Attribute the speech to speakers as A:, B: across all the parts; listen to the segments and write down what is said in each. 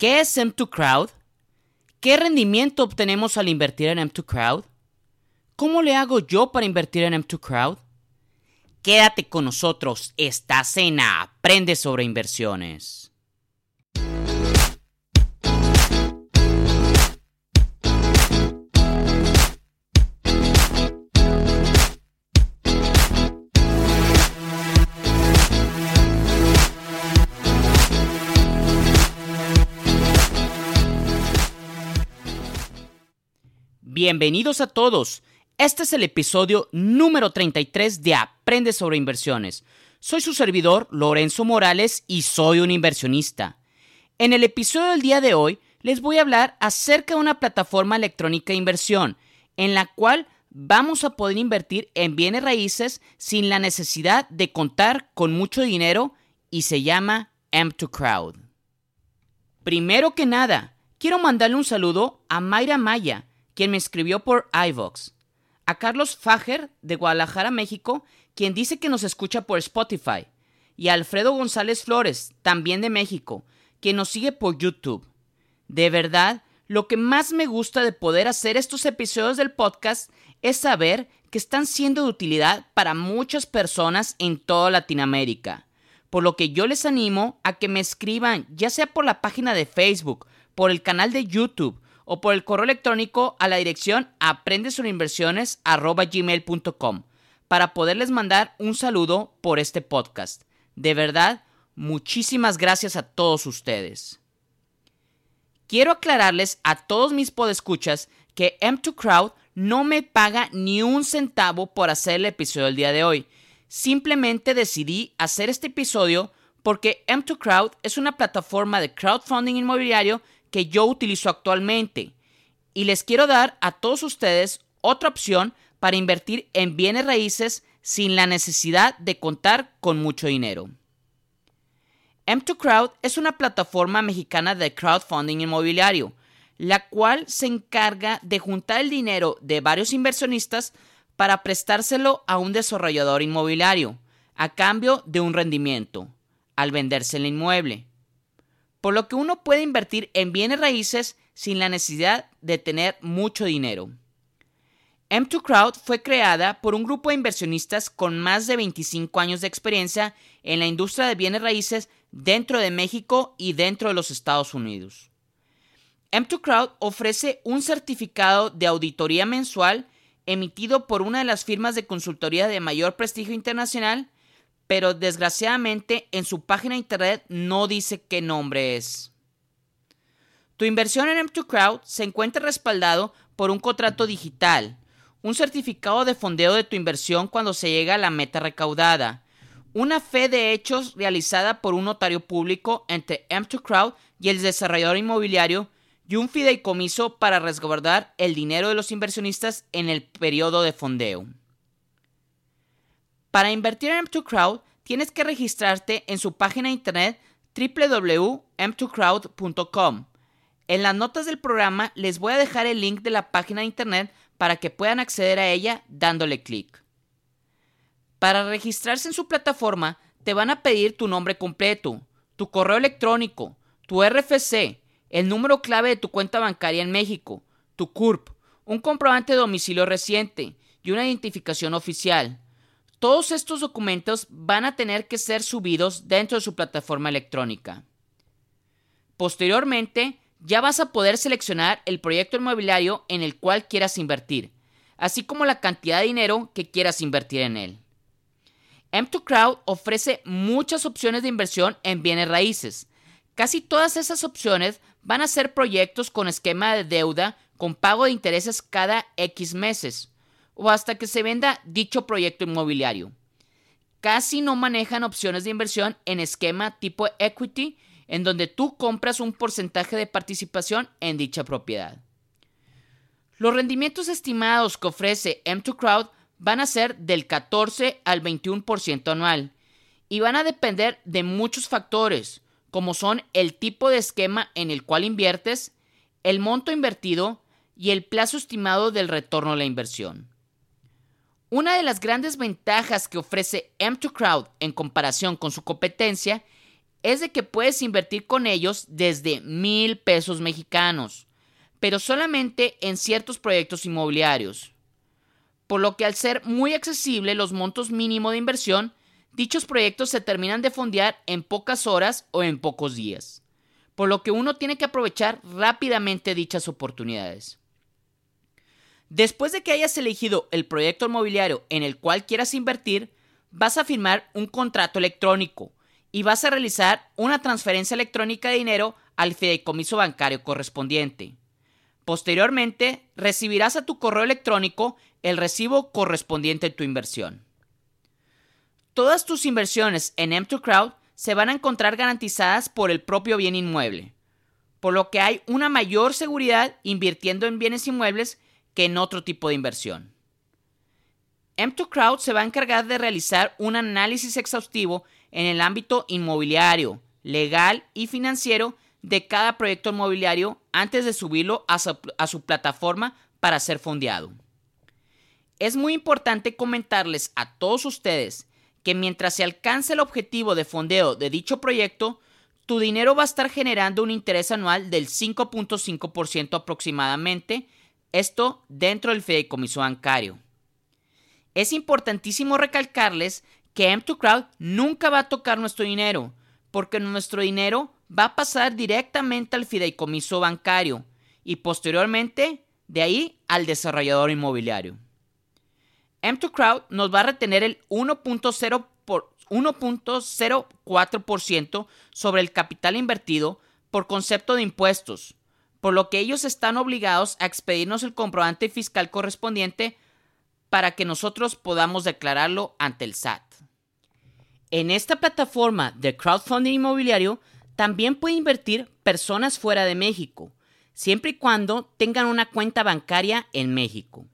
A: ¿Qué es M2 Crowd? ¿Qué rendimiento obtenemos al invertir en M2 Crowd? ¿Cómo le hago yo para invertir en M2 Crowd? Quédate con nosotros esta cena. Aprende sobre inversiones. Bienvenidos a todos. Este es el episodio número 33 de Aprende sobre inversiones. Soy su servidor, Lorenzo Morales, y soy un inversionista. En el episodio del día de hoy les voy a hablar acerca de una plataforma electrónica de inversión, en la cual vamos a poder invertir en bienes raíces sin la necesidad de contar con mucho dinero y se llama M2 Crowd. Primero que nada, quiero mandarle un saludo a Mayra Maya, quien me escribió por iVox, a Carlos Fager de Guadalajara, México, quien dice que nos escucha por Spotify, y a Alfredo González Flores, también de México, quien nos sigue por YouTube. De verdad, lo que más me gusta de poder hacer estos episodios del podcast es saber que están siendo de utilidad para muchas personas en toda Latinoamérica. Por lo que yo les animo a que me escriban, ya sea por la página de Facebook, por el canal de YouTube o por el correo electrónico a la dirección aprendesorinversiones.gmail.com para poderles mandar un saludo por este podcast. De verdad, muchísimas gracias a todos ustedes. Quiero aclararles a todos mis podescuchas que M2 Crowd no me paga ni un centavo por hacer el episodio del día de hoy. Simplemente decidí hacer este episodio porque M2 Crowd es una plataforma de crowdfunding inmobiliario que yo utilizo actualmente. Y les quiero dar a todos ustedes otra opción para invertir en bienes raíces sin la necesidad de contar con mucho dinero. M2 Crowd es una plataforma mexicana de crowdfunding inmobiliario, la cual se encarga de juntar el dinero de varios inversionistas para prestárselo a un desarrollador inmobiliario, a cambio de un rendimiento, al venderse el inmueble por lo que uno puede invertir en bienes raíces sin la necesidad de tener mucho dinero. M2 Crowd fue creada por un grupo de inversionistas con más de 25 años de experiencia en la industria de bienes raíces dentro de México y dentro de los Estados Unidos. M2 Crowd ofrece un certificado de auditoría mensual emitido por una de las firmas de consultoría de mayor prestigio internacional pero desgraciadamente en su página de internet no dice qué nombre es. Tu inversión en M2 Crowd se encuentra respaldado por un contrato digital, un certificado de fondeo de tu inversión cuando se llega a la meta recaudada, una fe de hechos realizada por un notario público entre M2 Crowd y el desarrollador inmobiliario y un fideicomiso para resguardar el dinero de los inversionistas en el periodo de fondeo. Para invertir en M2Crowd tienes que registrarte en su página de internet www.m2crowd.com. En las notas del programa les voy a dejar el link de la página de internet para que puedan acceder a ella dándole clic. Para registrarse en su plataforma te van a pedir tu nombre completo, tu correo electrónico, tu RFC, el número clave de tu cuenta bancaria en México, tu CURP, un comprobante de domicilio reciente y una identificación oficial. Todos estos documentos van a tener que ser subidos dentro de su plataforma electrónica. Posteriormente, ya vas a poder seleccionar el proyecto inmobiliario en el cual quieras invertir, así como la cantidad de dinero que quieras invertir en él. M2 Crowd ofrece muchas opciones de inversión en bienes raíces. Casi todas esas opciones van a ser proyectos con esquema de deuda con pago de intereses cada X meses o hasta que se venda dicho proyecto inmobiliario. Casi no manejan opciones de inversión en esquema tipo equity, en donde tú compras un porcentaje de participación en dicha propiedad. Los rendimientos estimados que ofrece M2 Crowd van a ser del 14 al 21% anual y van a depender de muchos factores, como son el tipo de esquema en el cual inviertes, el monto invertido y el plazo estimado del retorno a la inversión. Una de las grandes ventajas que ofrece M2Crowd en comparación con su competencia es de que puedes invertir con ellos desde mil pesos mexicanos, pero solamente en ciertos proyectos inmobiliarios. Por lo que al ser muy accesible los montos mínimo de inversión, dichos proyectos se terminan de fondear en pocas horas o en pocos días. Por lo que uno tiene que aprovechar rápidamente dichas oportunidades. Después de que hayas elegido el proyecto inmobiliario en el cual quieras invertir, vas a firmar un contrato electrónico y vas a realizar una transferencia electrónica de dinero al fideicomiso bancario correspondiente. Posteriormente, recibirás a tu correo electrónico el recibo correspondiente a tu inversión. Todas tus inversiones en M2Crowd se van a encontrar garantizadas por el propio bien inmueble, por lo que hay una mayor seguridad invirtiendo en bienes inmuebles que en otro tipo de inversión. M2Crowd se va a encargar de realizar un análisis exhaustivo en el ámbito inmobiliario, legal y financiero de cada proyecto inmobiliario antes de subirlo a su, plataforma para ser fondeado. Es muy importante comentarles a todos ustedes que mientras se alcance el objetivo de fondeo de dicho proyecto, tu dinero va a estar generando un interés anual del 5.5% aproximadamente, esto dentro del fideicomiso bancario. Es importantísimo recalcarles que M2Crowd nunca va a tocar nuestro dinero, porque nuestro dinero va a pasar directamente al fideicomiso bancario y posteriormente de ahí al desarrollador inmobiliario. M2Crowd nos va a retener el 1.04% sobre el capital invertido por concepto de impuestos, por lo que ellos están obligados a expedirnos el comprobante fiscal correspondiente para que nosotros podamos declararlo ante el SAT. En esta plataforma de crowdfunding inmobiliario también pueden invertir personas fuera de México, siempre y cuando tengan una cuenta bancaria en México.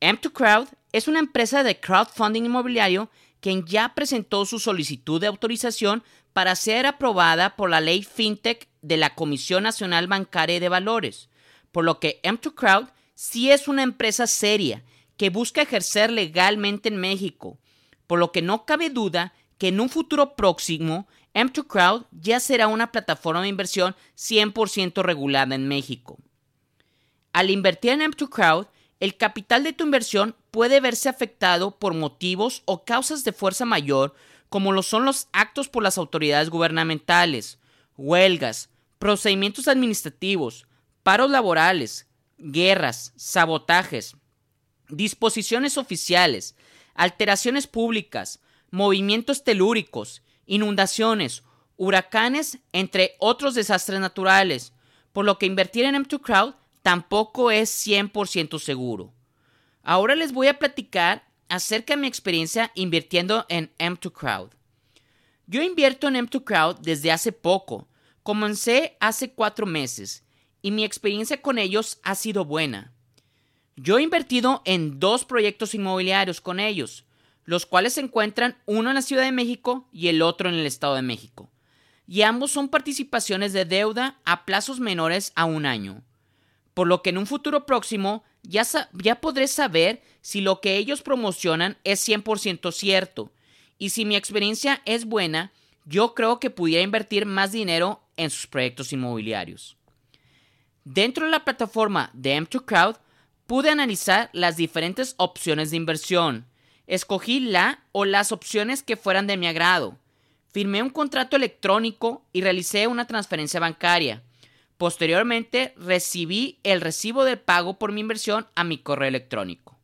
A: M2Crowd es una empresa de crowdfunding inmobiliario quien ya presentó su solicitud de autorización para ser aprobada por la ley FinTech de la Comisión Nacional Bancaria de Valores, por lo que M2Crowd sí es una empresa seria que busca ejercer legalmente en México, por lo que no cabe duda que en un futuro próximo M2Crowd ya será una plataforma de inversión 100% regulada en México. Al invertir en M2Crowd, el capital de tu inversión puede verse afectado por motivos o causas de fuerza mayor, como lo son los actos por las autoridades gubernamentales, huelgas, procedimientos administrativos, paros laborales, guerras, sabotajes, disposiciones oficiales, alteraciones públicas, movimientos telúricos, inundaciones, huracanes, entre otros desastres naturales, por lo que invertir en M2Crowd tampoco es 100% seguro. Ahora les voy a platicar acerca de mi experiencia invirtiendo en M2Crowd. Yo invierto en M2Crowd desde hace poco, comencé hace cuatro meses, y mi experiencia con ellos ha sido buena. Yo he invertido en dos proyectos inmobiliarios con ellos, los cuales se encuentran uno en la Ciudad de México y el otro en el Estado de México, y ambos son participaciones de deuda a plazos menores a un año, por lo que en un futuro próximo ya, podré saber si lo que ellos promocionan es 100% cierto, y si mi experiencia es buena, yo creo que pudiera invertir más dinero en sus proyectos inmobiliarios. Dentro de la plataforma de M2Crowd Pude analizar las diferentes opciones de inversión. Escogí la o las opciones que fueran de mi agrado. Firmé un contrato electrónico y realicé una transferencia bancaria. Posteriormente recibí el recibo de pago por mi inversión a mi correo electrónico.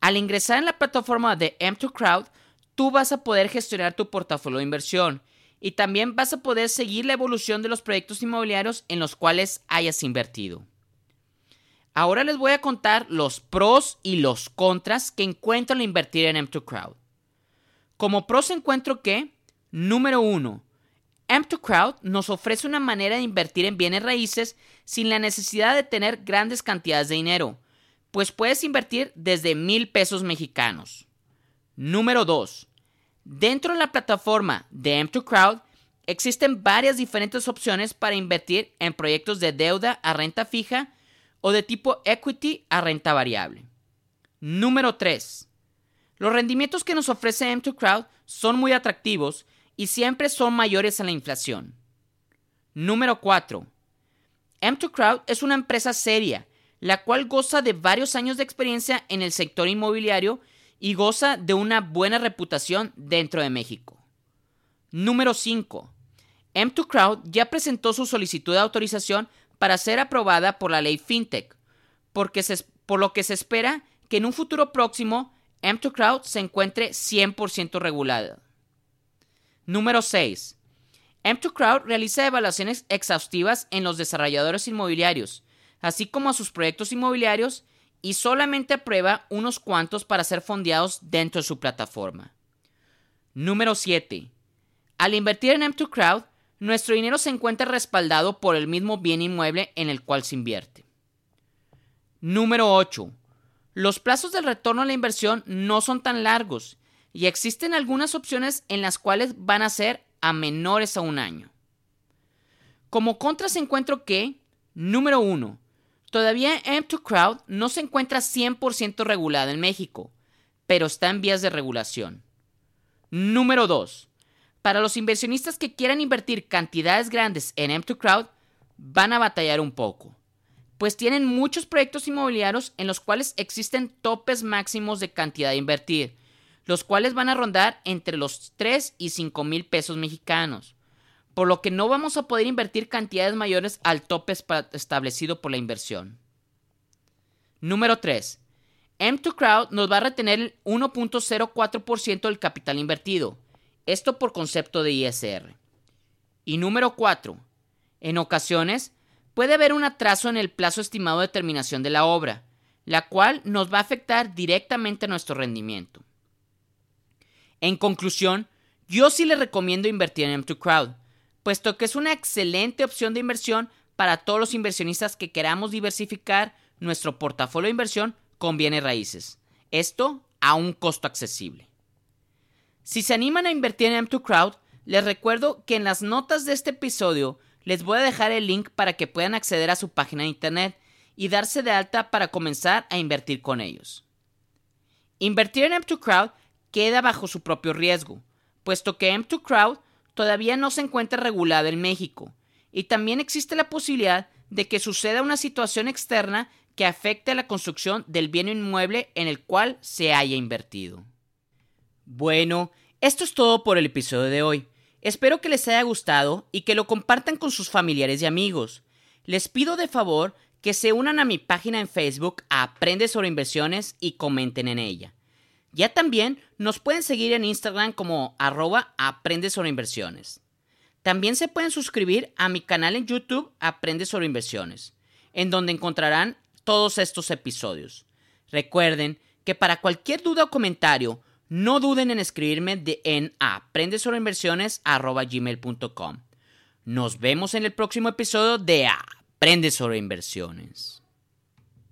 A: Al ingresar en la plataforma de M2Crowd, tú vas a poder gestionar tu portafolio de inversión y también vas a poder seguir la evolución de los proyectos inmobiliarios en los cuales hayas invertido. Ahora les voy a contar los pros y los contras que encuentro al invertir en M2Crowd. Como pros encuentro que, número uno, M2Crowd nos ofrece una manera de invertir en bienes raíces sin la necesidad de tener grandes cantidades de dinero, pues puedes invertir desde mil pesos mexicanos. Número 2. Dentro de la plataforma de M2Crowd existen varias diferentes opciones para invertir en proyectos de deuda a renta fija o de tipo equity a renta variable. Número 3. Los rendimientos que nos ofrece M2Crowd son muy atractivos y siempre son mayores a la inflación. Número 4. M2 Crowd es una empresa seria, la cual goza de varios años de experiencia en el sector inmobiliario y goza de una buena reputación dentro de México. Número 5. M2 Crowd ya presentó su solicitud de autorización para ser aprobada por la ley FinTech, porque por lo que se espera que en un futuro próximo M2 Crowd se encuentre 100% regulada. Número 6. M2 Crowd realiza evaluaciones exhaustivas en los desarrolladores inmobiliarios, así como a sus proyectos inmobiliarios, y solamente aprueba unos cuantos para ser fondeados dentro de su plataforma. Número 7. Al invertir en M2 Crowd, nuestro dinero se encuentra respaldado por el mismo bien inmueble en el cual se invierte. Número 8. Los plazos del retorno a la inversión no son tan largos y existen algunas opciones en las cuales van a ser a menores a un año. Como contras encuentro que, número 1, todavía M2 Crowd no se encuentra 100% regulada en México, pero está en vías de regulación. Número 2. Para los inversionistas que quieran invertir cantidades grandes en M2 Crowd, van a batallar un poco, pues tienen muchos proyectos inmobiliarios en los cuales existen topes máximos de cantidad de invertir, los cuales van a rondar entre los 3 y 5 mil pesos mexicanos, por lo que no vamos a poder invertir cantidades mayores al tope establecido por la inversión. Número 3. M2 Crowd nos va a retener el 1.04% del capital invertido, esto por concepto de ISR. Y número 4. En ocasiones puede haber un atraso en el plazo estimado de terminación de la obra, la cual nos va a afectar directamente a nuestro rendimiento. En conclusión, yo sí le recomiendo invertir en M2 Crowd, puesto que es una excelente opción de inversión para todos los inversionistas que queramos diversificar nuestro portafolio de inversión con bienes raíces. Esto a un costo accesible. Si se animan a invertir en M2 Crowd, les recuerdo que en las notas de este episodio les voy a dejar el link para que puedan acceder a su página de internet y darse de alta para comenzar a invertir con ellos. Invertir en M2 Crowd queda bajo su propio riesgo, puesto que M2 Crowd todavía no se encuentra regulada en México, y también existe la posibilidad de que suceda una situación externa que afecte a la construcción del bien inmueble en el cual se haya invertido. Bueno, esto es todo por el episodio de hoy. Espero que les haya gustado y que lo compartan con sus familiares y amigos. Les pido de favor que se unan a mi página en Facebook Aprende sobre inversiones y comenten en ella. Ya también nos pueden seguir en Instagram como arroba Aprende sobre inversiones. También se pueden suscribir a mi canal en YouTube Aprende sobre inversiones, en donde encontrarán todos estos episodios. Recuerden que para cualquier duda o comentario, no duden en escribirme de, en aprendesobreinversiones.gmail.com. Nos vemos en el próximo episodio de Aprende sobre inversiones.